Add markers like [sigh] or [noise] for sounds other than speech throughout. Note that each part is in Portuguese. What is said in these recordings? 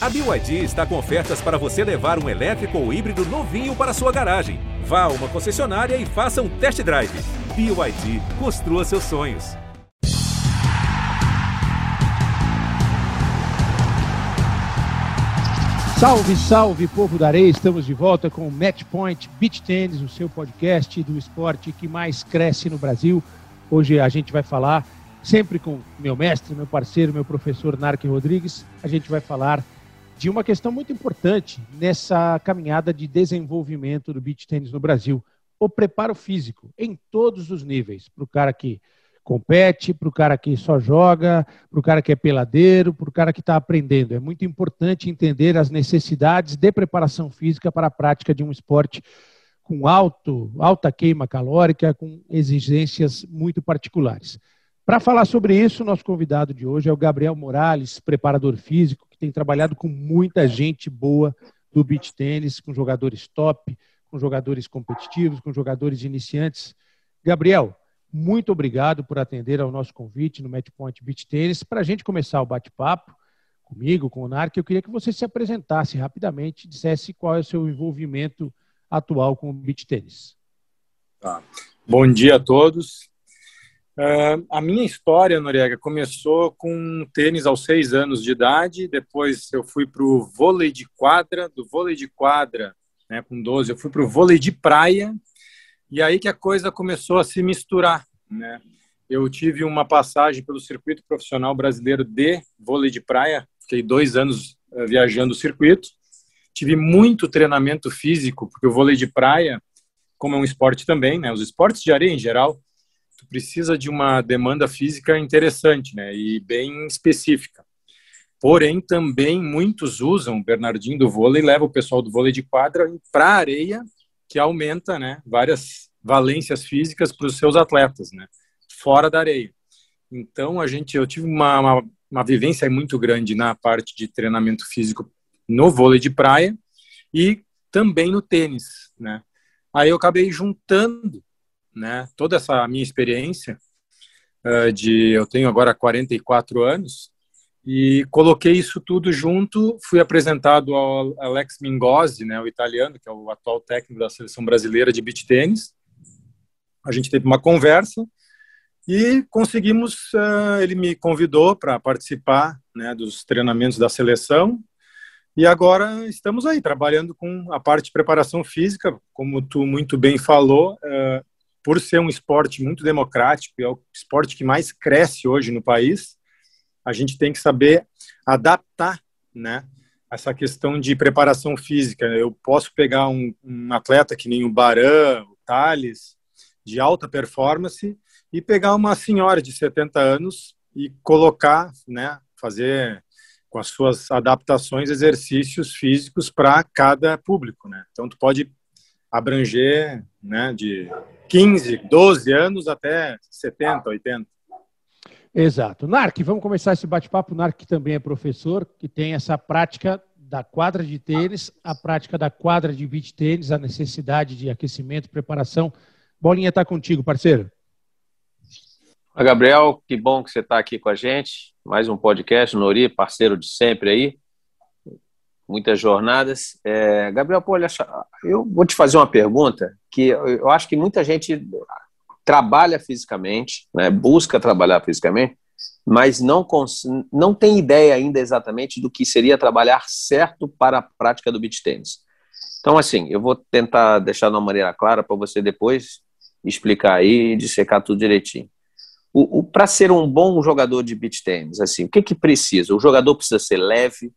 A BYD está com ofertas para você levar um elétrico ou híbrido novinho para sua garagem. Vá a uma concessionária e faça um test drive. BYD, construa seus sonhos. Salve, salve, povo da areia! Estamos de volta com o Match Point Beach Tennis, o seu podcast do esporte que mais cresce no Brasil. Hoje a gente vai falar, sempre com meu mestre, meu parceiro, meu professor Narque Rodrigues, a gente vai falar de uma questão muito importante nessa caminhada de desenvolvimento do beach tênis no Brasil, o preparo físico, em todos os níveis, para o cara que compete, para o cara que só joga, para o cara que é peladeiro, para o cara que está aprendendo. É muito importante entender as necessidades de preparação física para a prática de um esporte com alto, alta queima calórica, com exigências muito particulares. Para falar sobre isso, nosso convidado de hoje é o Gabriel Morales, preparador físico, tem trabalhado com muita gente boa do beach tênis, com jogadores top, com jogadores competitivos, com jogadores iniciantes. Gabriel, muito obrigado por atender ao nosso convite no Matchpoint Beach Tênis. Para a gente começar o bate-papo comigo, com o Narc, eu queria que você se apresentasse rapidamente, dissesse qual é o seu envolvimento atual com o beach tênis. Tá. Bom dia a todos. Uh, a minha história, Noriega, começou com tênis aos seis anos de idade. Depois eu fui para o vôlei de quadra. Do vôlei de quadra, né, com 12, eu fui para o vôlei de praia. E aí que a coisa começou a se misturar. Né? Eu tive uma passagem pelo circuito profissional brasileiro de vôlei de praia. Fiquei dois anos uh, viajando o circuito. Tive muito treinamento físico, porque o vôlei de praia, como é um esporte também, né, os esportes de areia em geral, precisa de uma demanda física interessante, né, e bem específica. Porém, também muitos usam o Bernardinho do vôlei, leva o pessoal do vôlei de quadra para a areia, que aumenta, né, várias valências físicas para os seus atletas, né, fora da areia. Então, a gente, eu tive uma, uma, uma vivência muito grande na parte de treinamento físico no vôlei de praia e também no tênis, né. Aí eu acabei juntando né? Toda essa minha experiência uh, de eu tenho agora 44 anos e coloquei isso tudo junto, fui apresentado ao Alex Mingozzi, né, o italiano, que é o atual técnico da seleção brasileira de beach tênis. A gente teve uma conversa e conseguimos, uh, ele me convidou para participar né, dos treinamentos da seleção e agora estamos aí trabalhando com a parte de preparação física, como tu muito bem falou, uh, por ser um esporte muito democrático, é o esporte que mais cresce hoje no país, a gente tem que saber adaptar, né, essa questão de preparação física. Eu posso pegar um, um atleta que nem o Baran, o Thales, de alta performance, e pegar uma senhora de 70 anos e colocar, né, fazer com as suas adaptações exercícios físicos para cada público, né? Então tu pode abranger, né, de 15, 12 anos até 70, 80. Exato. Narc, vamos começar esse bate-papo. Narc também é professor, que tem essa prática da quadra de tênis, a prática da quadra de beach tênis, a necessidade de aquecimento, preparação. Bolinha está contigo, parceiro. Oi, Gabriel, que bom que você está aqui com a gente. Mais um podcast, Nori, parceiro de sempre aí muitas jornadas. É, Gabriel, pô, olha, eu vou te fazer uma pergunta que eu acho que muita gente trabalha fisicamente, né, busca trabalhar fisicamente, mas não, não tem ideia ainda exatamente do que seria trabalhar certo para a prática do beach tennis. Então, assim, eu vou tentar deixar de uma maneira clara para você depois explicar aí e dissecar tudo direitinho. O, o para ser um bom jogador de beach tennis, assim, o que, que precisa? O jogador precisa ser leve,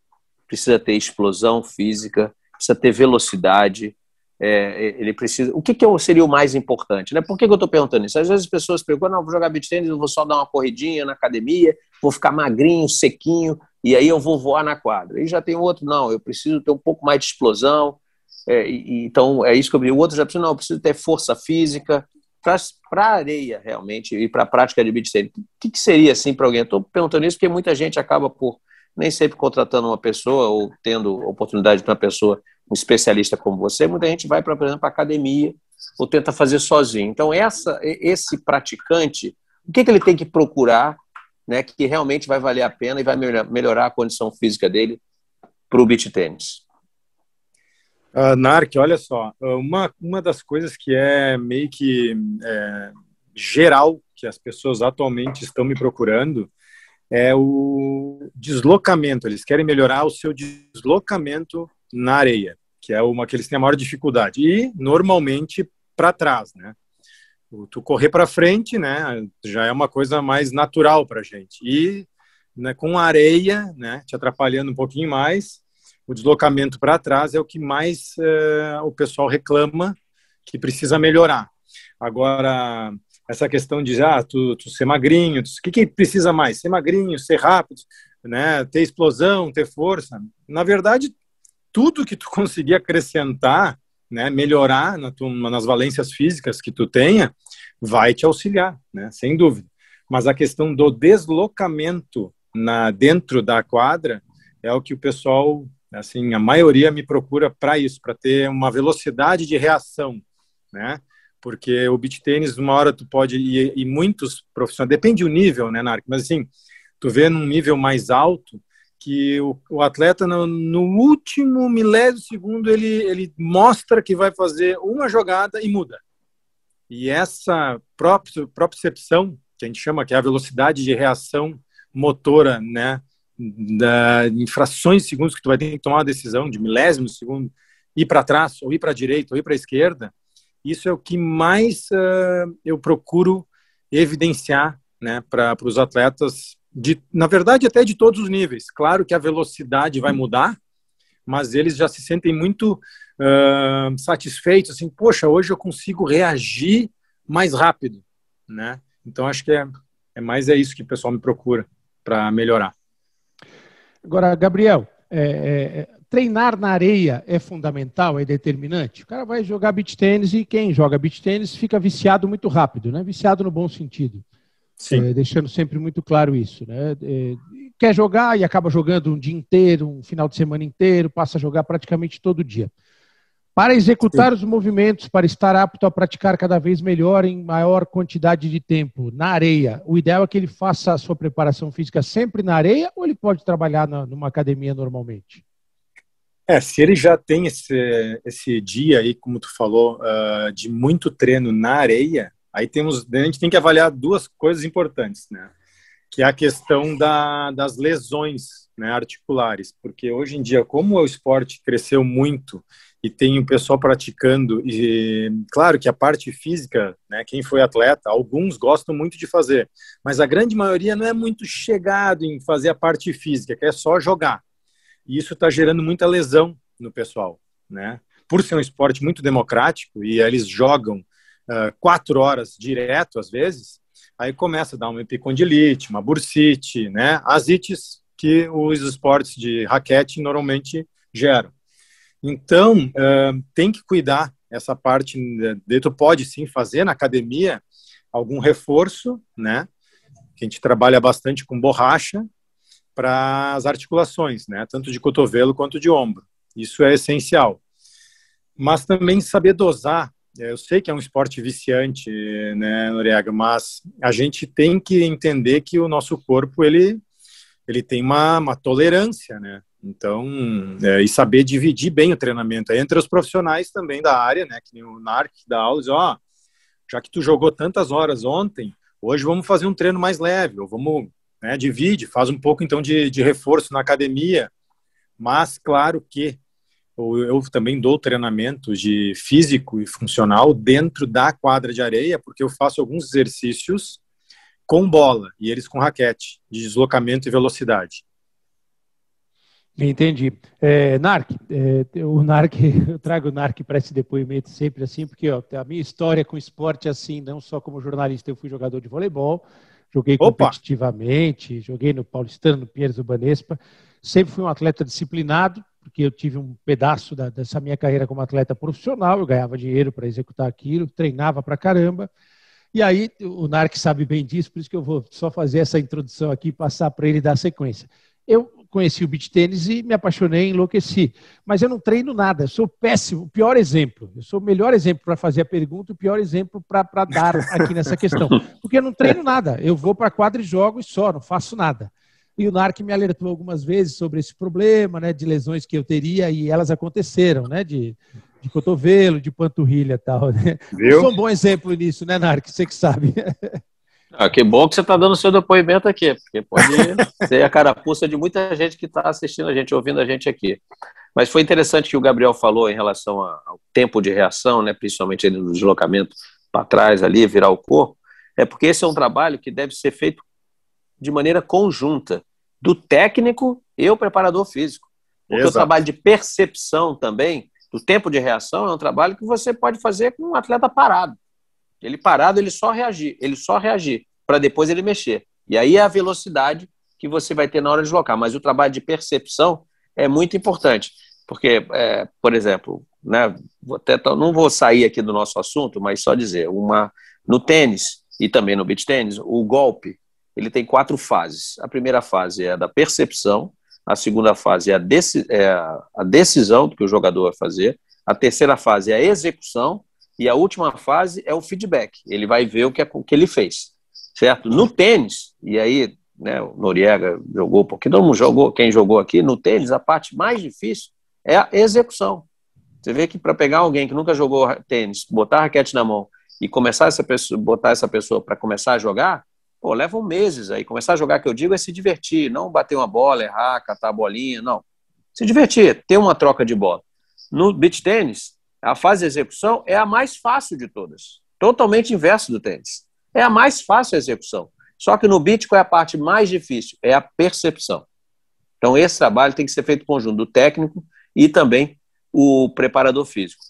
precisa ter explosão física, precisa ter velocidade, é, ele precisa. O que, que seria o mais importante? Né? Por que, que eu estou perguntando isso? Às vezes as pessoas perguntam: não, vou jogar beat tênis, eu vou só dar uma corridinha na academia, vou ficar magrinho, sequinho, e aí eu vou voar na quadra. E já tem outro, não, eu preciso ter um pouco mais de explosão. É, e, então é isso que eu vi. O outro já precisa, não, eu preciso ter força física. Para a areia, realmente, e para a prática de beat tênis, o que, que seria assim para alguém? Estou perguntando isso porque muita gente acaba por nem sempre contratando uma pessoa ou tendo oportunidade de uma pessoa, um especialista como você, muita gente vai, para, por exemplo, para academia ou tenta fazer sozinho. Então, essa, esse praticante, o que, que ele tem que procurar né, que realmente vai valer a pena e vai melhorar a condição física dele para o beach tênis? Uh, Narc, olha só, uma, uma das coisas que é meio que é, geral que as pessoas atualmente estão me procurando é o deslocamento. Eles querem melhorar o seu deslocamento na areia, que é uma que eles têm a maior dificuldade. E normalmente para trás, né? Tu correr para frente, né, já é uma coisa mais natural para gente. E né, com areia, né, te atrapalhando um pouquinho mais, o deslocamento para trás é o que mais uh, o pessoal reclama que precisa melhorar. Agora, essa questão de ah, tu, tu ser magrinho, o que, que precisa mais? Ser magrinho, ser rápido, né, ter explosão, ter força. Na verdade, tudo que tu [laughs] conseguir acrescentar, né, melhorar na tu, nas valências físicas que tu tenha, vai te auxiliar, né, sem dúvida. Mas a questão do deslocamento na dentro da quadra é o que o pessoal Assim, a maioria me procura para isso, para ter uma velocidade de reação, né? Porque o beach tênis, uma hora tu pode e, e muitos profissionais, depende do nível, né, Narc? Mas assim, tu vê num nível mais alto que o, o atleta no, no, último milésimo segundo ele ele mostra que vai fazer uma jogada e muda. E essa própria percepção que a gente chama que é a velocidade de reação motora, né? da, em frações de segundos que tu vai ter que tomar uma decisão de milésimos de segundo, ir para trás, ou ir para a direita, ou ir para a esquerda, isso é o que mais uh, eu procuro evidenciar né, para os atletas, de, na verdade, até de todos os níveis. Claro que a velocidade vai mudar, mas eles já se sentem muito uh, satisfeitos, assim, poxa, hoje eu consigo reagir mais rápido, né? Então, acho que é, é mais é isso que o pessoal me procura para melhorar. Agora, Gabriel, é, é, treinar na areia é fundamental, é determinante? O cara vai jogar beach tênis e quem joga beach tênis fica viciado muito rápido, né? Viciado no bom sentido. É, deixando sempre muito claro isso, né? É, quer jogar e acaba jogando um dia inteiro, um final de semana inteiro, passa a jogar praticamente todo dia. Para executar os movimentos, para estar apto a praticar cada vez melhor em maior quantidade de tempo na areia, o ideal é que ele faça a sua preparação física sempre na areia ou ele pode trabalhar na, numa academia normalmente? É, se ele já tem esse, esse dia aí, como tu falou, uh, de muito treino na areia, aí temos, a gente tem que avaliar duas coisas importantes, né? Que é a questão da, das lesões né, articulares, porque hoje em dia, como o esporte cresceu muito e tem o pessoal praticando e claro que a parte física, né, quem foi atleta, alguns gostam muito de fazer, mas a grande maioria não é muito chegado em fazer a parte física, que é só jogar. E isso está gerando muita lesão no pessoal, né? Por ser um esporte muito democrático e eles jogam uh, quatro horas direto às vezes, aí começa a dar uma epicondilite, uma bursite, né? As ites que os esportes de raquete normalmente geram. Então, uh, tem que cuidar essa parte. De, tu pode sim fazer na academia algum reforço, né? Que a gente trabalha bastante com borracha para as articulações, né? Tanto de cotovelo quanto de ombro. Isso é essencial. Mas também saber dosar. Eu sei que é um esporte viciante, né, Noriega, mas a gente tem que entender que o nosso corpo ele ele tem uma, uma tolerância, né? Então, é, e saber dividir bem o treinamento entre os profissionais também da área, né? Que nem o NARC da aula, ó, já que tu jogou tantas horas ontem, hoje vamos fazer um treino mais leve, ou vamos, né, divide, faz um pouco então de, de reforço na academia, mas claro que eu também dou treinamento de físico e funcional dentro da quadra de areia, porque eu faço alguns exercícios com bola e eles com raquete, de deslocamento e velocidade. Entendi. É, Narc, é, o Narc, [laughs] eu trago o Narc para esse depoimento sempre assim, porque ó, a minha história com esporte é assim, não só como jornalista, eu fui jogador de voleibol, joguei Opa. competitivamente, joguei no Paulistano, no Pinheiros do Banespa, sempre fui um atleta disciplinado, porque eu tive um pedaço da, dessa minha carreira como atleta profissional, eu ganhava dinheiro para executar aquilo, treinava para caramba, e aí o Narc sabe bem disso, por isso que eu vou só fazer essa introdução aqui e passar para ele dar sequência. Eu conheci o beach tênis e me apaixonei, enlouqueci. Mas eu não treino nada, eu sou péssimo, o pior exemplo. Eu sou o melhor exemplo para fazer a pergunta, o pior exemplo para dar aqui nessa questão. Porque eu não treino nada, eu vou para a quadra e jogo e só, não faço nada. E o NARC me alertou algumas vezes sobre esse problema, né, de lesões que eu teria e elas aconteceram, né, de, de cotovelo, de panturrilha e tal. Né? Viu? Eu sou um bom exemplo nisso, né, NARC? Você que sabe. [laughs] Ah, que bom que você está dando seu depoimento aqui, porque pode [laughs] ser a carapuça de muita gente que está assistindo a gente, ouvindo a gente aqui. Mas foi interessante que o Gabriel falou em relação ao tempo de reação, né, principalmente no deslocamento para trás ali, virar o corpo, é porque esse é um trabalho que deve ser feito de maneira conjunta, do técnico e o preparador físico. Porque Exato. o trabalho de percepção também, do tempo de reação, é um trabalho que você pode fazer com um atleta parado. Ele parado, ele só reagir, ele só reagir, para depois ele mexer. E aí é a velocidade que você vai ter na hora de deslocar. Mas o trabalho de percepção é muito importante. Porque, é, por exemplo, né, vou até, não vou sair aqui do nosso assunto, mas só dizer, uma, no tênis e também no beach tênis, o golpe ele tem quatro fases. A primeira fase é a da percepção, a segunda fase é a, deci é a decisão do que o jogador vai fazer, a terceira fase é a execução e a última fase é o feedback. Ele vai ver o que, é, o que ele fez, certo? No tênis, e aí né, o Noriega jogou, porque todo mundo jogou, quem jogou aqui, no tênis, a parte mais difícil é a execução. Você vê que para pegar alguém que nunca jogou tênis, botar a raquete na mão e começar essa pessoa, botar essa pessoa para começar a jogar, pô, levam meses aí. Começar a jogar, que eu digo, é se divertir, não bater uma bola, errar, catar a bolinha, não. Se divertir, ter uma troca de bola. No beach tênis, a fase de execução é a mais fácil de todas. Totalmente inverso do tênis. É a mais fácil a execução. Só que no beat, qual é a parte mais difícil? É a percepção. Então, esse trabalho tem que ser feito conjunto do técnico e também o preparador físico.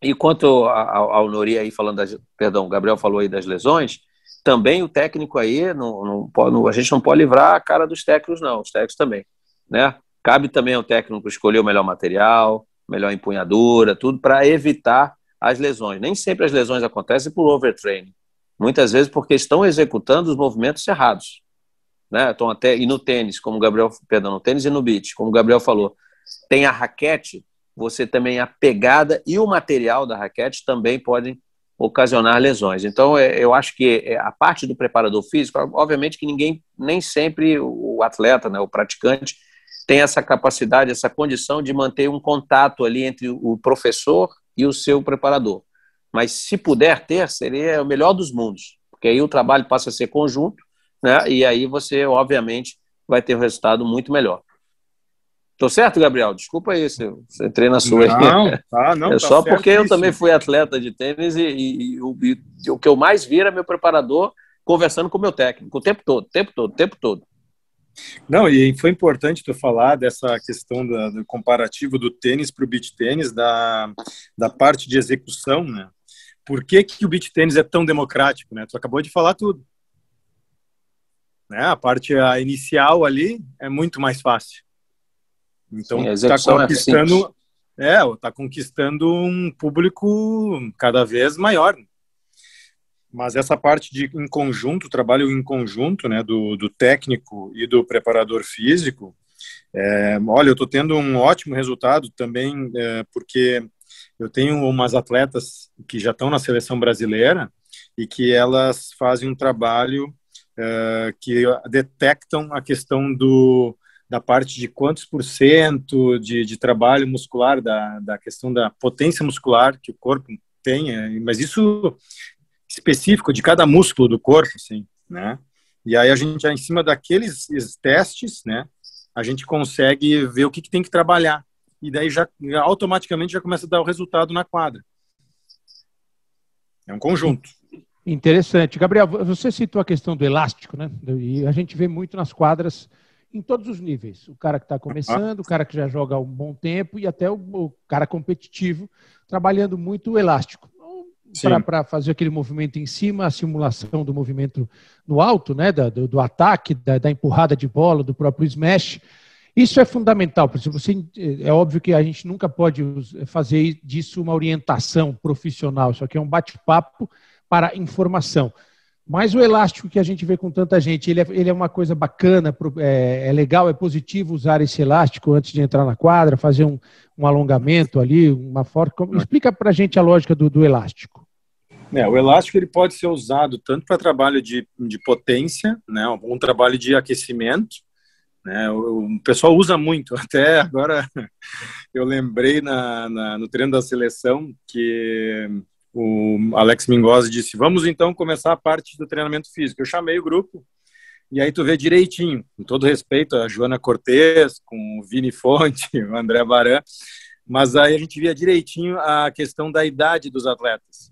E quanto ao, Nori aí falando das, perdão, o Gabriel falou aí das lesões, também o técnico aí, não, não, não, a gente não pode livrar a cara dos técnicos, não, os técnicos também, né? Cabe também ao técnico escolher o melhor material, melhor empunhadura, tudo para evitar as lesões. Nem sempre as lesões acontecem por overtraining. Muitas vezes porque estão executando os movimentos errados. Né? Estão até, e no tênis, como o Gabriel, perdão, no tênis e no beach, como o Gabriel falou, tem a raquete, você também a pegada e o material da raquete também podem ocasionar lesões. Então, é, eu acho que é, a parte do preparador físico, obviamente que ninguém, nem sempre o atleta, né, o praticante, tem essa capacidade, essa condição de manter um contato ali entre o professor e o seu preparador. Mas se puder ter, seria o melhor dos mundos, porque aí o trabalho passa a ser conjunto, né? E aí você, obviamente, vai ter um resultado muito melhor. Tô certo, Gabriel? Desculpa aí se eu entrei na sua. Não, tá, [laughs] não, é tá só porque eu também fui atleta de tênis e, e, e, o, e, o, que eu mais vi era meu preparador conversando com o meu técnico o tempo todo, o tempo todo, o tempo todo. Não, e foi importante tu falar dessa questão da, do comparativo do tênis para o beach tênis, da, da parte de execução, né? Por que, que o beach tênis é tão democrático, né? Tu acabou de falar tudo. Né? A parte a inicial ali é muito mais fácil. Então está conquistando, é, tá conquistando um público cada vez maior. Mas essa parte de em conjunto, trabalho em conjunto, né, do, do técnico e do preparador físico, é, olha, eu estou tendo um ótimo resultado também, é, porque eu tenho umas atletas que já estão na seleção brasileira e que elas fazem um trabalho é, que detectam a questão do, da parte de quantos por cento de, de trabalho muscular, da, da questão da potência muscular que o corpo tem, é, mas isso específico de cada músculo do corpo, assim, né? E aí a gente, em cima daqueles testes, né, a gente consegue ver o que, que tem que trabalhar. E daí já automaticamente já começa a dar o resultado na quadra. É um conjunto. Interessante. Gabriel, você citou a questão do elástico, né? E a gente vê muito nas quadras em todos os níveis. O cara que está começando, o cara que já joga há um bom tempo e até o, o cara competitivo, trabalhando muito o elástico para fazer aquele movimento em cima, a simulação do movimento no alto, né, da, do, do, ataque, da, da, empurrada de bola, do próprio smash. Isso é fundamental, porque você, é óbvio que a gente nunca pode fazer disso uma orientação profissional, isso aqui é um bate-papo para informação. Mas o elástico que a gente vê com tanta gente, ele é, ele é uma coisa bacana, é, é, legal, é positivo usar esse elástico antes de entrar na quadra, fazer um, um alongamento ali, uma forma. Explica para a gente a lógica do, do elástico. É, o elástico ele pode ser usado tanto para trabalho de, de potência, né, um trabalho de aquecimento, né, o, o pessoal usa muito. [laughs] Até agora eu lembrei na, na, no treino da seleção que o Alex Mingozzi disse: Vamos então começar a parte do treinamento físico. Eu chamei o grupo e aí tu vê direitinho, com todo respeito a Joana Cortez, com o Vini Fonte, [laughs] o André Baran, mas aí a gente via direitinho a questão da idade dos atletas.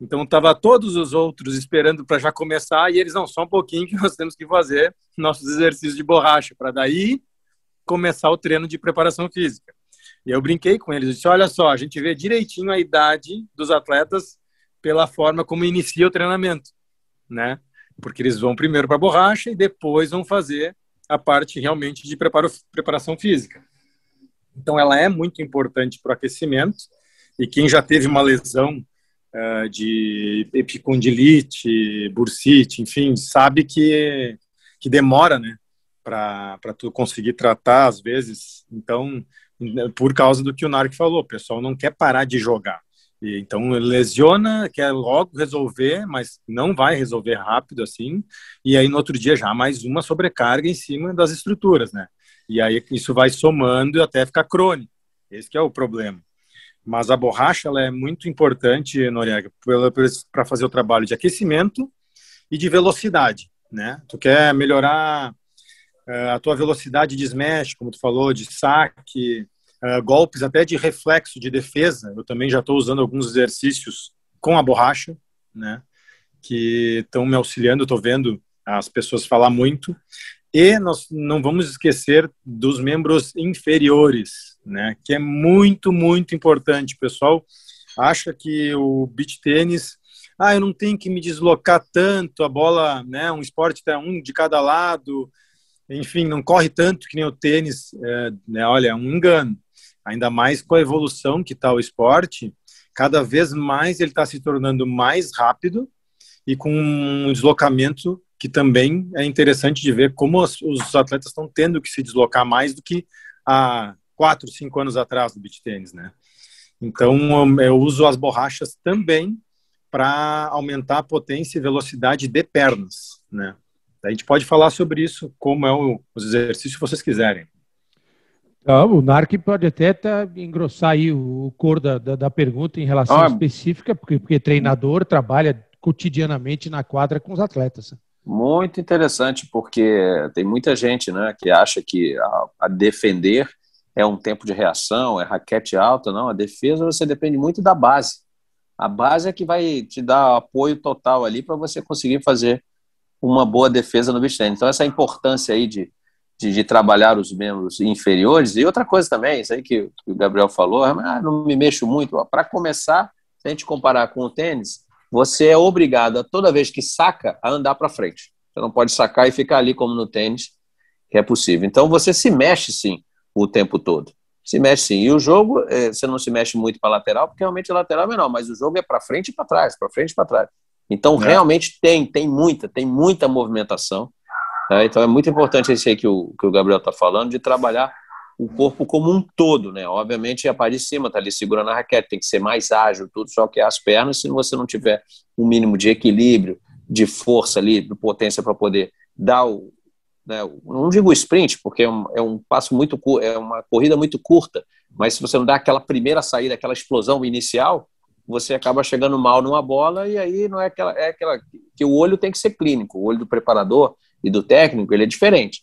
Então estava todos os outros esperando para já começar e eles não só um pouquinho que nós temos que fazer nossos exercícios de borracha para daí começar o treino de preparação física. E eu brinquei com eles, disse, olha só, a gente vê direitinho a idade dos atletas pela forma como inicia o treinamento, né? Porque eles vão primeiro para a borracha e depois vão fazer a parte realmente de preparo, preparação física. Então, ela é muito importante para o aquecimento e quem já teve uma lesão uh, de epicondilite, bursite, enfim, sabe que, que demora, né? Para tu conseguir tratar, às vezes. Então, por causa do que o Narc falou, o pessoal não quer parar de jogar. E, então lesiona, quer logo resolver, mas não vai resolver rápido assim. E aí no outro dia já mais uma sobrecarga em cima das estruturas, né? E aí isso vai somando até ficar crônico. Esse é o problema. Mas a borracha ela é muito importante, Noriega, para fazer o trabalho de aquecimento e de velocidade, né? Tu quer melhorar a tua velocidade de smash, como tu falou, de saque, uh, golpes até de reflexo de defesa. Eu também já estou usando alguns exercícios com a borracha, né? Que estão me auxiliando. Estou vendo as pessoas falar muito. E nós não vamos esquecer dos membros inferiores, né? Que é muito, muito importante. O pessoal acha que o beach tênis ah, eu não tenho que me deslocar tanto, a bola, né, um esporte tem um de cada lado, enfim, não corre tanto que nem o tênis, é, né, olha, é um engano. Ainda mais com a evolução que está o esporte, cada vez mais ele está se tornando mais rápido e com um deslocamento que também é interessante de ver como os, os atletas estão tendo que se deslocar mais do que há quatro, cinco anos atrás do beach tênis, né? Então eu uso as borrachas também para aumentar a potência e velocidade de pernas, né? A gente pode falar sobre isso, como é o, os exercícios, se vocês quiserem. Ah, o NARC pode até tá, engrossar aí o, cor da, da, da, pergunta em relação ah, específica, porque, porque treinador trabalha cotidianamente na quadra com os atletas. Muito interessante, porque tem muita gente né, que acha que a, a defender é um tempo de reação, é raquete alta. Não, a defesa você depende muito da base. A base é que vai te dar apoio total ali para você conseguir fazer uma boa defesa no beach tennis. Então, essa importância aí de, de, de, trabalhar os membros inferiores. E outra coisa também, isso aí que, que o Gabriel falou, ah, não me mexo muito. Para começar, se a gente comparar com o tênis, você é obrigado, a, toda vez que saca, a andar para frente. Você não pode sacar e ficar ali como no tênis, que é possível. Então, você se mexe, sim, o tempo todo. Se mexe sim. E o jogo, é, você não se mexe muito para lateral, porque realmente a lateral é menor, mas o jogo é para frente e para trás, para frente e para trás. Então, é. realmente tem, tem muita, tem muita movimentação. Né? Então, é muito importante esse aí que o, que o Gabriel está falando, de trabalhar o corpo como um todo, né? Obviamente, a parte de cima está ali segurando a raquete, tem que ser mais ágil, tudo, só que as pernas, se você não tiver um mínimo de equilíbrio, de força ali, de potência para poder dar o, né, não digo sprint, porque é um, é um passo muito é uma corrida muito curta, mas se você não dá aquela primeira saída, aquela explosão inicial, você acaba chegando mal numa bola e aí não é aquela, é aquela que o olho tem que ser clínico, o olho do preparador e do técnico ele é diferente.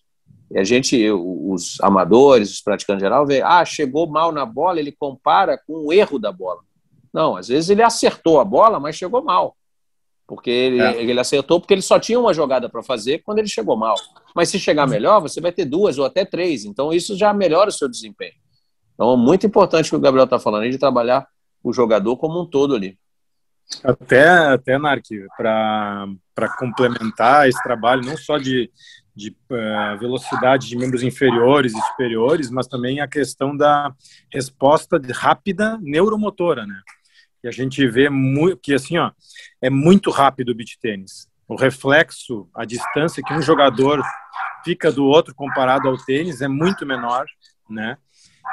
E a gente, os amadores, os praticantes em geral, vê, ah, chegou mal na bola, ele compara com o erro da bola. Não, às vezes ele acertou a bola, mas chegou mal. Porque ele, é. ele acertou porque ele só tinha uma jogada para fazer quando ele chegou mal. Mas se chegar melhor, você vai ter duas ou até três. Então isso já melhora o seu desempenho. Então é muito importante o que o Gabriel está falando, de trabalhar o jogador como um todo ali. Até, até Narc, para complementar esse trabalho, não só de, de uh, velocidade de membros inferiores e superiores, mas também a questão da resposta rápida neuromotora, né? E a gente vê muito, que assim, ó, é muito rápido o beach tênis. O reflexo, a distância que um jogador fica do outro comparado ao tênis é muito menor, né?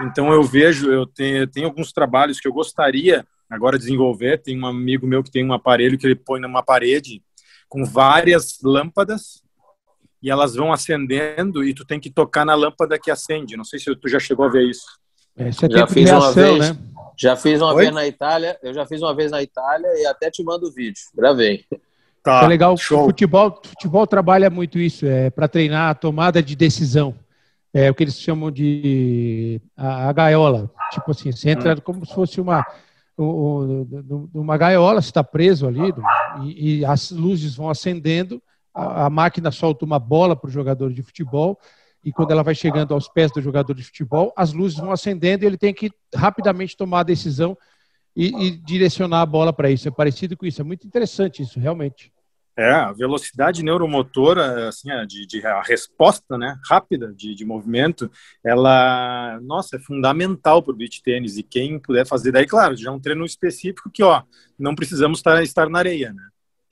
Então eu vejo, eu tenho, eu tenho alguns trabalhos que eu gostaria agora desenvolver. Tem um amigo meu que tem um aparelho que ele põe numa parede com várias lâmpadas e elas vão acendendo e tu tem que tocar na lâmpada que acende. Não sei se tu já chegou a ver isso. É, isso é já fiz reação, uma vez, né? já fiz uma Oi? vez na Itália. Eu já fiz uma vez na Itália e até te mando o vídeo. Gravei. Tá, é legal. Show. O futebol, futebol trabalha muito isso, é para treinar a tomada de decisão. É o que eles chamam de a, a gaiola. Tipo assim, você entra hum. como se fosse uma uma gaiola, você está preso ali e, e, as luzes vão acendendo, a, a máquina solta uma bola para o jogador de futebol e quando ela vai chegando aos pés do jogador de futebol, as luzes vão acendendo e ele tem que rapidamente tomar a decisão e, e direcionar a bola para isso. É parecido com isso. É muito interessante isso, realmente. É, a velocidade neuromotora, assim, a, de, de, a resposta né, rápida de, de movimento, ela, nossa, é fundamental para o beach tênis. E quem puder fazer, daí, claro, já é um treino específico que, ó, não precisamos estar, estar na areia, né?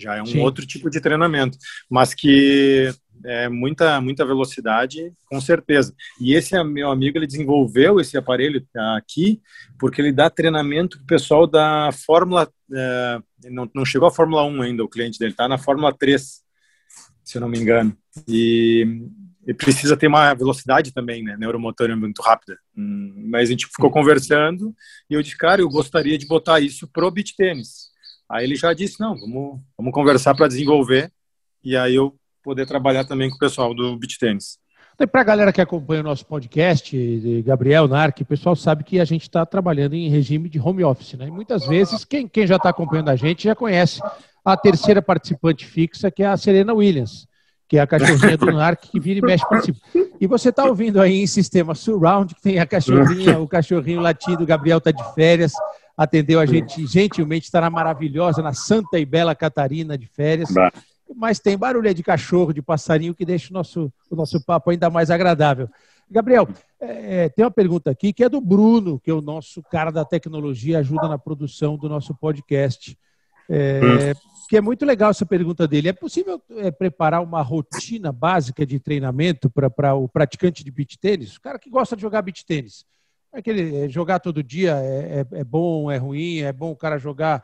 Já é um Sim. outro tipo de treinamento, mas que é muita muita velocidade, com certeza. E esse é meu amigo, ele desenvolveu esse aparelho aqui porque ele dá treinamento para o pessoal da Fórmula, é, não, não chegou à Fórmula 1 ainda, o cliente dele está na Fórmula 3, se eu não me engano. E ele precisa ter uma velocidade também, né, neuromotora muito rápida. Hum, mas a gente ficou conversando e eu disse, cara, eu gostaria de botar isso pro beach tênis. Aí ele já disse, não, vamos, vamos conversar para desenvolver. E aí eu poder trabalhar também com o pessoal do beach tênis. Para a galera que acompanha o nosso podcast, Gabriel, Narc, o pessoal sabe que a gente está trabalhando em regime de home office, né? E muitas vezes, quem, quem já está acompanhando a gente já conhece a terceira participante fixa, que é a Serena Williams, que é a cachorrinha do Narc que vira e mexe participa. E você está ouvindo aí em sistema surround, que tem a cachorrinha, o cachorrinho latindo, o Gabriel está de férias, atendeu a gente gentilmente, está na maravilhosa, na Santa e Bela Catarina de férias. Bah mas tem barulho de cachorro, de passarinho, que deixa o nosso, o nosso papo ainda mais agradável. Gabriel, é, é, tem uma pergunta aqui que é do Bruno, que é o nosso cara da tecnologia, ajuda na produção do nosso podcast. É, que é muito legal essa pergunta dele. É possível é, preparar uma rotina básica de treinamento para o praticante de beach tênis? O cara que gosta de jogar beach tênis. É aquele, é, jogar todo dia é, é, é bom, é ruim, é bom o cara jogar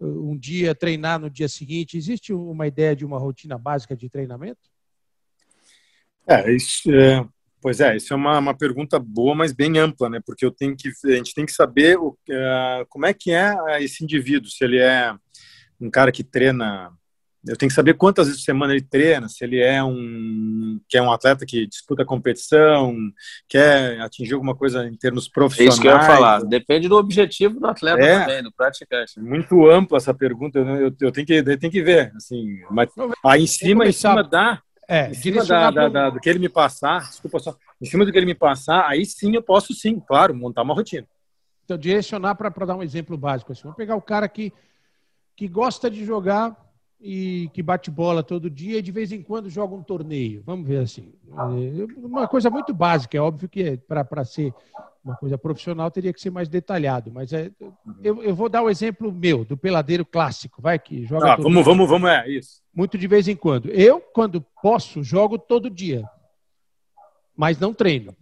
um dia, treinar no dia seguinte? Existe uma ideia de uma rotina básica de treinamento? É, isso, é, pois é, isso é uma, uma pergunta boa, mas bem ampla, né? Porque eu tenho que, a gente tem que saber o, uh, como é que é esse indivíduo, se ele é um cara que treina eu tenho que saber quantas vezes por semana ele treina, se ele é um que é um atleta que disputa competição, quer atingir alguma coisa em termos profissionais. É isso que eu ia falar. Depende do objetivo do atleta é, também, do praticante. Muito ampla essa pergunta. Eu, eu, tenho que eu tenho que ver, assim. Mas aí em cima, em cima da é, em cima da, da, da, do que ele me passar, desculpa só, em cima do que ele me passar, aí sim eu posso sim, claro, montar uma rotina. Então, direcionar para dar um exemplo básico. Assim, vamos pegar o cara que, que gosta de jogar e que bate bola todo dia e de vez em quando joga um torneio. Vamos ver assim. É, uma coisa muito básica, é óbvio que para ser uma coisa profissional teria que ser mais detalhado, mas é, eu, eu vou dar o um exemplo meu, do peladeiro clássico, vai que joga. Ah, vamos, vamos, vamos, é isso. Muito de vez em quando. Eu, quando posso, jogo todo dia, mas não treino.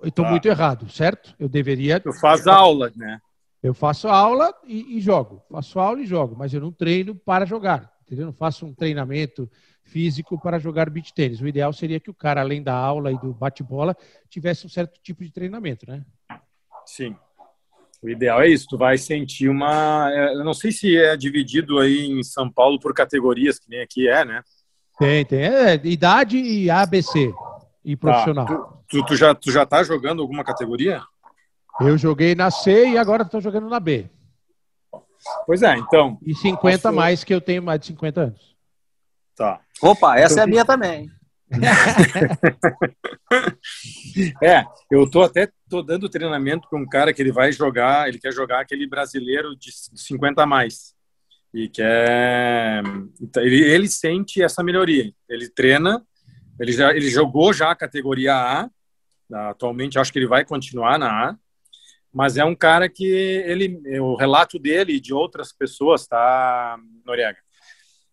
Eu estou ah. muito errado, certo? Eu deveria. Tu faz aula, né? Eu faço aula e, e, jogo. Faço aula e jogo, mas eu não treino para jogar. Entendeu? Não faço um treinamento físico para jogar beach tênis. O ideal seria que o cara, além da aula e do bate-bola, tivesse um certo tipo de treinamento, né? Sim. O ideal é isso. Tu vai sentir uma. É, eu não sei se é dividido aí em São Paulo por categorias, que nem aqui é, né? Tem, tem. É, idade e ABC e tá. profissional. Tá. Tu, tu, tu, já, tu já tá jogando alguma categoria? Eu joguei na C e agora estou jogando na B. Pois é, então. E 50 posso... mais que eu tenho mais de 50 anos. Tá. Opa, essa então, é a minha também. [laughs] é, eu tô até tô dando treinamento para um cara que ele vai jogar, ele quer jogar aquele brasileiro de 50 a mais. E quer então, ele, ele sente essa melhoria. Ele treina, ele já ele jogou já a categoria A, atualmente acho que ele vai continuar na A mas é um cara que ele, o relato dele e de outras pessoas, tá, Noriega,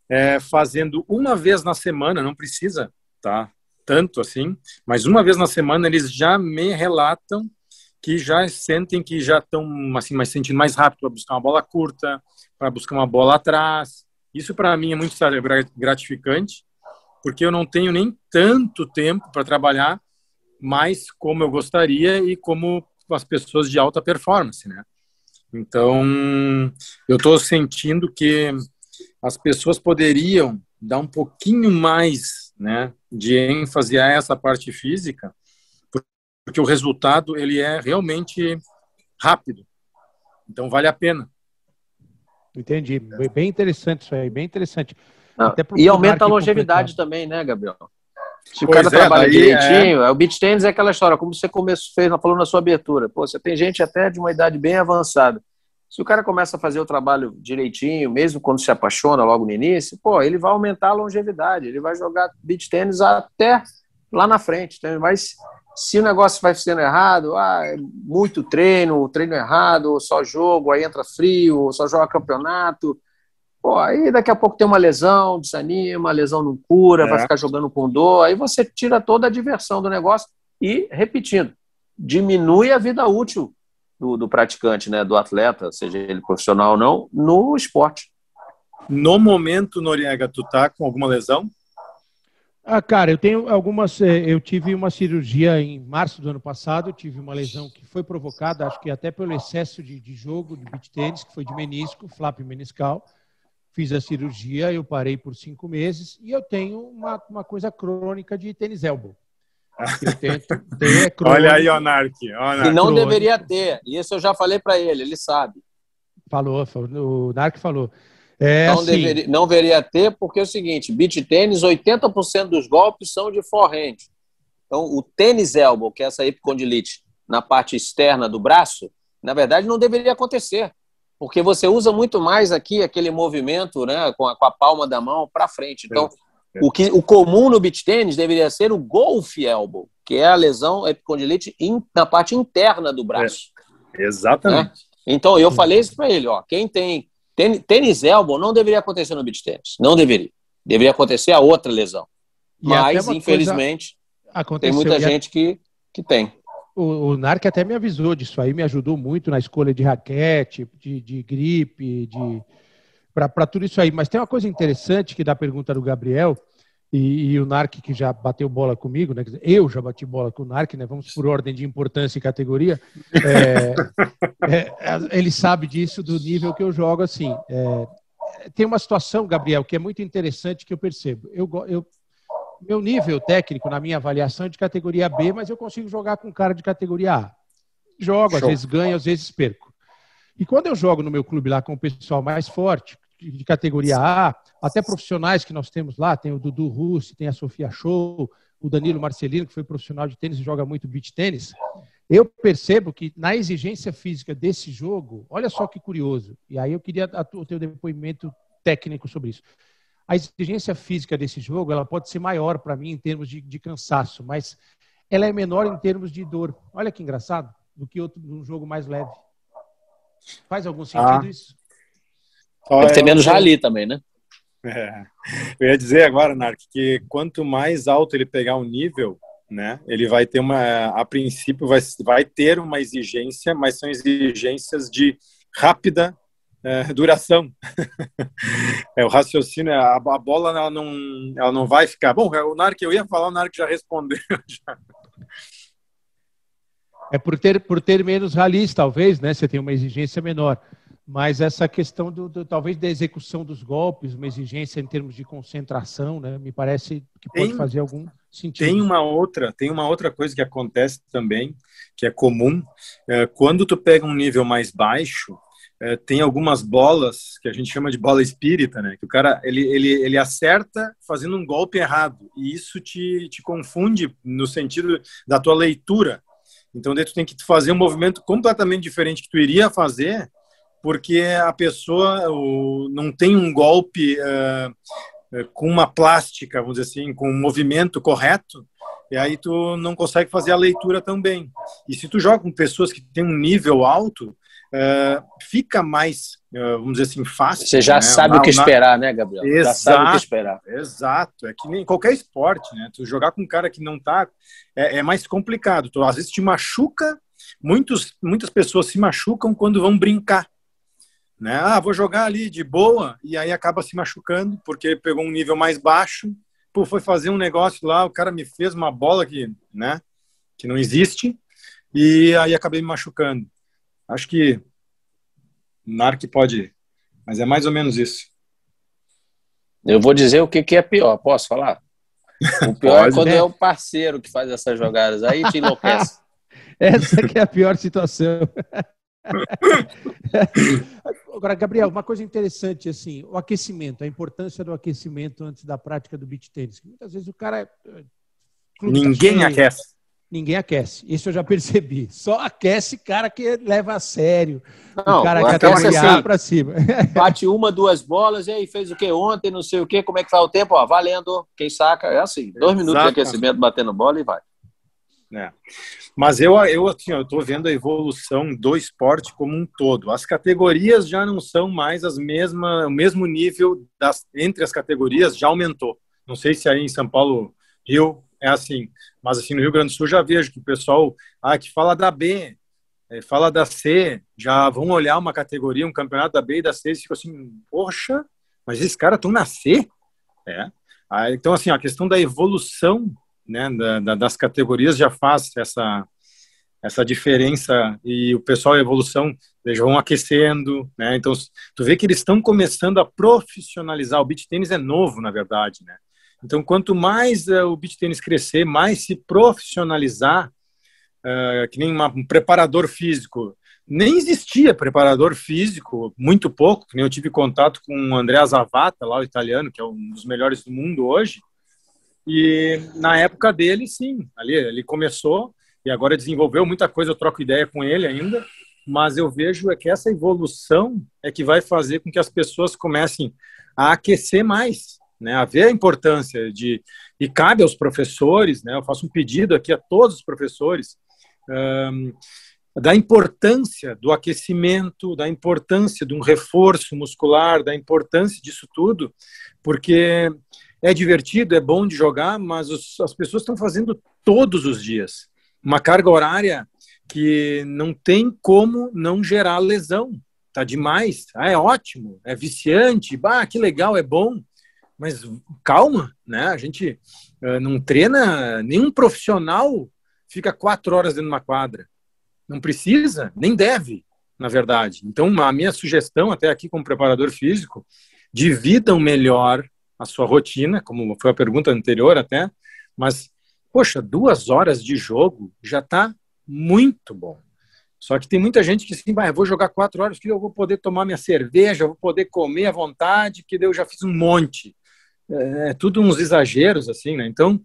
é fazendo uma vez na semana, não precisa, tá, tanto assim, mas uma vez na semana eles já me relatam que já sentem que já estão assim mais sentindo mais rápido para buscar uma bola curta, para buscar uma bola atrás. Isso para mim é muito gratificante, porque eu não tenho nem tanto tempo para trabalhar mais como eu gostaria e como as pessoas de alta performance, né? Então, eu estou sentindo que as pessoas poderiam dar um pouquinho mais, né, de ênfase a essa parte física, porque o resultado ele é realmente rápido. Então vale a pena. Entendi. Bem interessante isso aí, bem interessante. e aumenta a longevidade também, né, Gabriel? Se pois o cara é, trabalha direitinho, é... o beach tennis é aquela história, como você começou, fez, falou na sua abertura. Pô, você tem gente até de uma idade bem avançada. Se o cara começa a fazer o trabalho direitinho, mesmo quando se apaixona logo no início, pô, ele vai aumentar a longevidade, ele vai jogar beach tênis até lá na frente. Mas se o negócio vai sendo errado, ah, é muito treino, treino errado, só jogo, aí entra frio, só joga campeonato. Pô, aí daqui a pouco tem uma lesão, desanima, a lesão não cura, é. vai ficar jogando com dor, aí você tira toda a diversão do negócio e, repetindo, diminui a vida útil do, do praticante, né, do atleta, seja ele profissional ou não, no esporte. No momento, Noriega, tu tá com alguma lesão? Ah, cara, eu tenho algumas. Eh, eu tive uma cirurgia em março do ano passado. Tive uma lesão que foi provocada, acho que até pelo excesso de, de jogo de beach tênis, que foi de menisco, flap meniscal. Fiz a cirurgia, eu parei por cinco meses e eu tenho uma, uma coisa crônica de tênis elbow. Eu tento, [laughs] é Olha aí, Onark. E não deveria ter. Isso eu já falei para ele, ele sabe. Falou, o Narc falou. É não, assim, deveria, não deveria ter, porque é o seguinte: beat tênis, 80% dos golpes são de forehand. Então, o tênis elbow, que é essa epicondilite na parte externa do braço, na verdade não deveria acontecer, porque você usa muito mais aqui aquele movimento né, com, a, com a palma da mão para frente. Então, é. o, que, o comum no beach tênis deveria ser o golf elbow, que é a lesão epicondilite in, na parte interna do braço. É. Exatamente. Né? Então, eu falei isso para ele: ó, quem tem Tênis elbow não deveria acontecer no beach tênis. Não deveria. Deveria acontecer a outra lesão. E Mas, infelizmente, tem muita gente que, que tem. O, o Narc até me avisou disso aí, me ajudou muito na escolha de raquete, de, de gripe, de para tudo isso aí. Mas tem uma coisa interessante que da pergunta do Gabriel, e, e, o Narc que já bateu bola comigo, né? Eu já bati bola com o Narc, né? Vamos por ordem de importância e categoria. É, é, ele sabe disso do nível que eu jogo assim. É, tem uma situação, Gabriel, que é muito interessante que eu percebo. Eu, eu, meu nível técnico na minha avaliação é de categoria B, mas eu consigo jogar com cara de categoria A. Jogo, Show. às vezes ganho, às vezes perco. E quando eu jogo no meu clube lá com o pessoal mais forte, de categoria A, até profissionais que nós temos lá, tem o Dudu Russi, tem a Sofia Show, o Danilo Marcelino, que foi profissional de tênis e joga muito beach tênis, eu percebo que na exigência física desse jogo, olha só que curioso, e aí eu queria o teu depoimento técnico sobre isso. A exigência física desse jogo, ela pode ser maior para mim em termos de, de, cansaço, mas ela é menor em termos de dor. Olha que engraçado, do que outro, um jogo mais leve. Faz algum sentido ah. isso? Deve ter menos rali também, né? É. Eu ia dizer agora, Narc, que quanto mais alto ele pegar um nível, né, ele vai ter uma, a princípio, vai, vai ter uma exigência, mas são exigências de rápida é, duração. [laughs] é, o raciocínio, a, a, bola ela não, ela não vai ficar. Bom, o Narc, eu ia falar, o Narc já respondeu. [laughs] Já. É por ter, por ter menos ralis, talvez, né? Você tem uma exigência menor. Mas essa questão do, do, talvez da execução dos golpes, uma exigência em termos de concentração, né, me parece que pode tem, fazer algum sentido. Tem uma outra, tem uma outra coisa que acontece também, que é comum, é, quando tu pega um nível mais baixo, é, tem algumas bolas que a gente chama de bola espírita, né? Que o cara ele, ele, ele acerta fazendo um golpe errado e isso te, te confunde no sentido da tua leitura. Então, daí tu tem que fazer um movimento completamente diferente que tu iria fazer porque a pessoa o, não tem um golpe uh, com uma plástica, vamos dizer assim, com um movimento correto, e aí tu não consegue fazer a leitura também. E se tu joga com pessoas que têm um nível alto, uh, fica mais, uh, vamos dizer assim, fácil. Você já né? sabe o que esperar, né, Gabriel? Exato, já sabe o que esperar. Exato. É que nem qualquer esporte, né? Tu jogar com um cara que não tá, é, é mais complicado. Tu às vezes te machuca muitos, muitas pessoas se machucam quando vão brincar. Né? Ah, vou jogar ali de boa e aí acaba se machucando porque pegou um nível mais baixo. Pô, foi fazer um negócio lá, o cara me fez uma bola que, né, que não existe e aí acabei me machucando. Acho que Narc pode, mas é mais ou menos isso. Eu vou dizer o que, que é pior, posso falar? [laughs] O pior é quando é o parceiro que faz essas jogadas, aí te enlouquece. [laughs] Essa que é a pior situação. [laughs] Agora, Gabriel, uma coisa interessante assim, o aquecimento, a importância do aquecimento antes da prática do beach tênis. Muitas vezes o cara eh, ninguém tá aquece. Ninguém aquece. Isso eu já percebi. Só aquece cara que leva a sério. Não, o cara que até assim, para cima. [laughs] Bate uma, duas bolas, e aí fez o que ontem, não sei o que, como é que vai o tempo? Ó, valendo, quem saca, é assim. Dois minutos de aquecimento, batendo bola e vai. É. Mas eu, eu assim, eu estou vendo a evolução do esporte como um todo. As categorias já não são mais as mesmas, o mesmo nível das, entre as categorias já aumentou. Não sei se aí em São Paulo, Rio, é assim. Mas assim, no Rio Grande do Sul já vejo que o pessoal ah, que fala da B, é, fala da C, já vão olhar uma categoria, um campeonato da B e da C e ficam assim, poxa, mas esses caras estão na C? É. Ah, então, assim, a questão da evolução né, da, da, das categorias já faz essa, essa diferença e o pessoal, a evolução, eles vão aquecendo, né? Então, tu vê que eles estão começando a profissionalizar. O beach tênis é novo, na verdade, né? Então, quanto mais uh, o beach tênis crescer, mais se profissionalizar, uh, que nem uma, um preparador físico. Nem existia preparador físico, muito pouco, que nem eu tive contato com o André Zavata, lá o italiano, que é um dos melhores do mundo hoje. E na época dele, sim, ali ele começou e agora desenvolveu muita coisa, eu troco ideia com ele ainda, mas eu vejo é que essa evolução é que vai fazer com que as pessoas comecem a aquecer mais, né, a ver a importância de e cabe aos professores, né, eu faço um pedido aqui a todos os professores um, da importância do aquecimento, da importância de um reforço muscular, da importância disso tudo, porque é divertido, é bom de jogar, mas os, as pessoas estão fazendo todos os dias uma carga horária que não tem como não gerar lesão. Tá demais, ah, é ótimo, é viciante, bah, que legal, é bom mas calma, né? A gente uh, não treina, nenhum profissional fica quatro horas dentro de uma quadra. Não precisa, nem deve, na verdade. Então, a minha sugestão, até aqui como preparador físico, dividam melhor a sua rotina, como foi a pergunta anterior até, mas, poxa, duas horas de jogo já está muito bom. Só que tem muita gente que assim, vai, vou jogar quatro horas, que eu vou poder tomar minha cerveja, vou poder comer à vontade, que eu já fiz um monte é, é tudo uns exageros, assim, né? Então,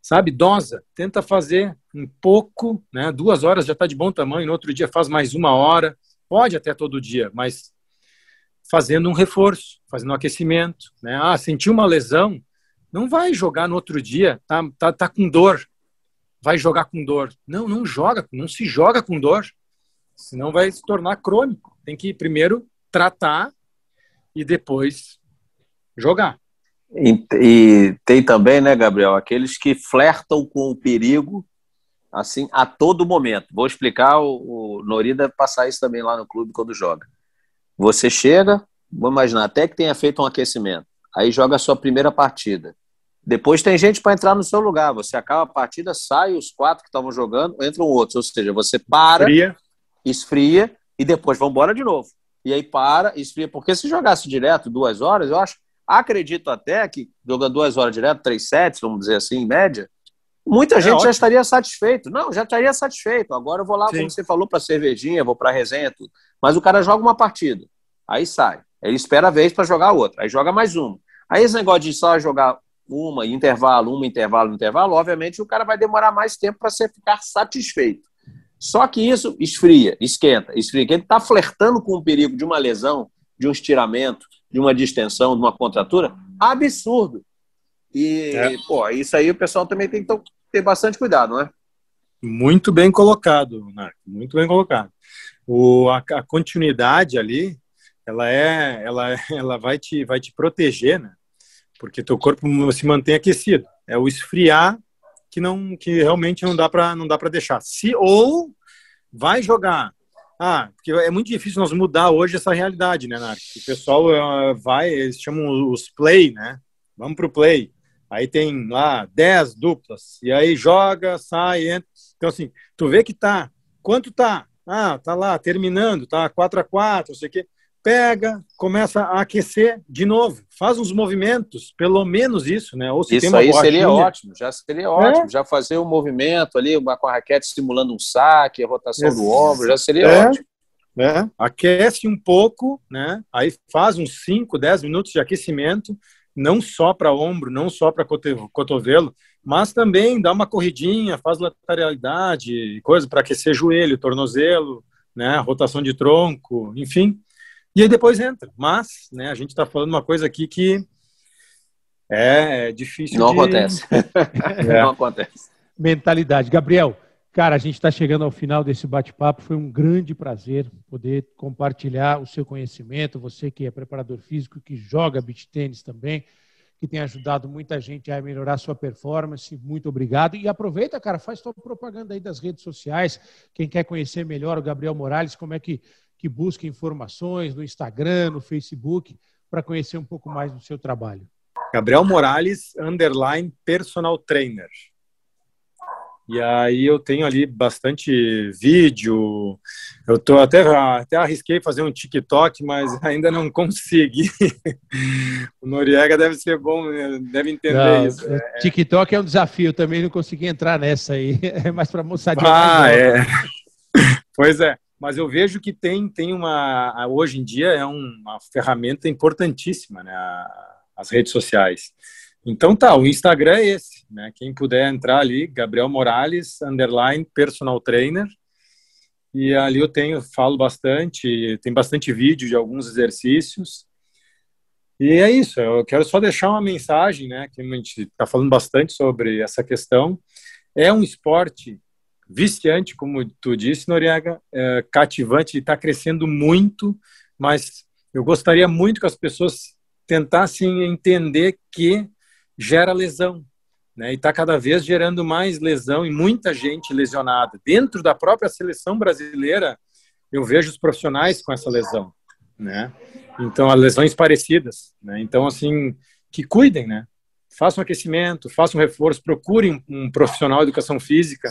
sabe, dosa, tenta fazer um pouco, né? Duas horas já está de bom tamanho, no outro dia faz mais uma hora, pode até todo dia, mas fazendo um reforço, fazendo um aquecimento, né? Ah, sentiu uma lesão, não vai jogar no outro dia, tá, tá, tá com dor, vai jogar com dor. Não, não joga, não se joga com dor, senão vai se tornar crônico. Tem que primeiro tratar e depois jogar. E, e, tem também, né, Gabriel, aqueles que flertam com o perigo assim a todo momento. Vou explicar, o, o Nori deve passar isso também lá no clube quando joga. Você chega, vamos imaginar, até que tenha feito um aquecimento, aí joga a sua primeira partida. Depois tem gente para entrar no seu lugar. Você acaba a partida, sai os quatro que estavam jogando, entram outros. Ou seja, você para, esfria, esfria e depois vão embora de novo. E aí para, esfria. Porque se jogasse direto duas horas, eu acho Acredito até que, jogando duas horas direto, três sets, vamos dizer assim, em média, muita é gente ótimo. já estaria satisfeito. Não, já estaria satisfeito. Agora eu vou lá, Sim. como você falou, para cervejinha, vou para resenha, tudo. Mas o cara joga uma partida, aí sai. Ele espera a vez para jogar outra, aí joga mais uma. Aí esse negócio de só jogar uma, intervalo, uma, intervalo, intervalo, obviamente o cara vai demorar mais tempo para ficar satisfeito. Só que isso esfria, esquenta, esfria. Ele está flertando com o perigo de uma lesão, de um estiramento, de uma distensão, de uma contratura, absurdo. E, é. pô, isso aí o pessoal também tem que ter bastante cuidado, não é? Muito bem colocado, Marco, muito bem colocado. O, a, a, continuidade ali, ela é, ela, ela vai te, vai te proteger, né? Porque teu corpo se mantém aquecido. É o esfriar que não, que realmente não dá para, não dá para deixar. Se ou vai jogar. Ah, porque é muito difícil nós mudar hoje essa realidade, né, Narc? O pessoal uh, vai, eles chamam os play, né? Vamos pro play. Aí tem lá 10 duplas. E aí joga, sai, entra. Então, assim, tu vê que tá. Quanto tá? Ah, tá lá, terminando, tá 4 a 4 não sei o quê pega, começa a aquecer de novo, faz uns movimentos, pelo menos isso, né? Ou se isso aí seria ótimo, já seria ótimo, é. já fazer um movimento ali, uma, com a raquete simulando um saque, a rotação do ombro, já seria é. ótimo. É. Aquece um pouco, né? Aí faz uns 5, 10 minutos de aquecimento, não só para ombro, não só para cotovelo, mas também dá uma corridinha, faz lateralidade, coisa para aquecer joelho, tornozelo, né? Rotação de tronco, enfim e aí depois entra. Mas, né, a gente está falando uma coisa aqui que é difícil Não de... acontece. [laughs] é. Não acontece. Mentalidade. Gabriel, cara, a gente está chegando ao final desse bate-papo. Foi um grande prazer poder compartilhar o seu conhecimento. Você que é preparador físico, que joga beach tênis também, que tem ajudado muita gente a melhorar a sua performance. Muito obrigado. E aproveita, cara, faz sua propaganda aí das redes sociais. Quem quer conhecer melhor o Gabriel Morales, como é que que busca informações no Instagram, no Facebook, para conhecer um pouco mais do seu trabalho? Gabriel Morales, underline personal trainer. E aí eu tenho ali bastante vídeo. Eu tô até até arrisquei fazer um TikTok, mas [laughs] ainda não consegui. o Noriega deve ser bom, né? deve entender não, isso. TikTok é um desafio, também não consegui entrar nessa aí. [laughs] É mais para moçadinha. Ah, é. pois é mas eu vejo que tem, tem uma. Hoje em dia é uma ferramenta importantíssima, né? As redes sociais. Então tá, o Instagram é esse, né? Quem puder entrar ali, Gabriel Morales, underline personal trainer. E ali eu tenho, falo bastante, tem bastante vídeo de alguns exercícios. E é isso, eu quero só deixar uma mensagem, né? Que a gente está falando bastante sobre essa questão. É um esporte viciante, como tu disse, Noriega, é, cativante, está crescendo muito, mas eu gostaria muito que as pessoas tentassem entender que gera lesão, né? E está cada vez gerando mais lesão e muita gente lesionada. Dentro da própria seleção brasileira, eu vejo os profissionais com essa lesão, né? Então, as lesões parecidas, né? Então, assim, que cuidem, né? Façam aquecimento, façam reforço, procurem um profissional de educação física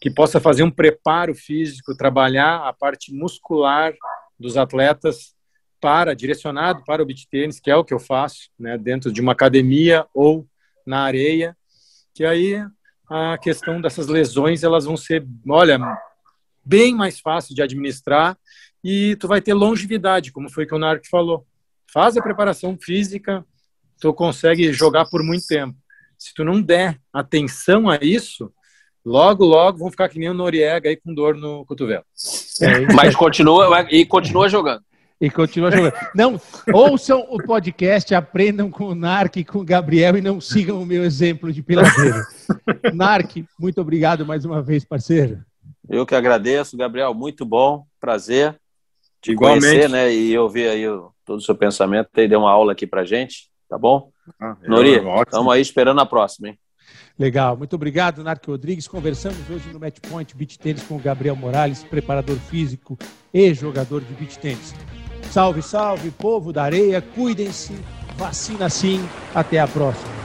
que possa fazer um preparo físico, trabalhar a parte muscular dos atletas para direcionado para o beach tênis, que é o que eu faço, né, dentro de uma academia ou na areia, que aí a questão dessas lesões elas vão ser, olha, bem mais fácil de administrar e tu vai ter longevidade, como foi que o Narc falou. Faz a preparação física, tu consegue jogar por muito tempo. Se tu não der atenção a isso, logo, logo vão ficar que nem o Noriega aí com dor no cotovelo. É, Mas continua e continua jogando. E continua jogando. Não, ouçam o podcast, aprendam com o Narc e com o Gabriel e não sigam o meu exemplo de piladeiro. Narc, muito obrigado mais uma vez, parceiro. Eu que agradeço, Gabriel, muito bom, prazer te Igualmente. conhecer, né, e ouvir aí o, todo o seu pensamento, e deu uma aula aqui pra gente, tá bom? Ah, Nori, estamos aí esperando a próxima, hein? Legal, muito obrigado, Narco Rodrigues. Conversamos hoje no Match Point Beach Tênis com o Gabriel Morales, preparador físico e jogador de beach tênis. Salve, salve, povo da areia, cuidem-se, vacina sim. Até a próxima.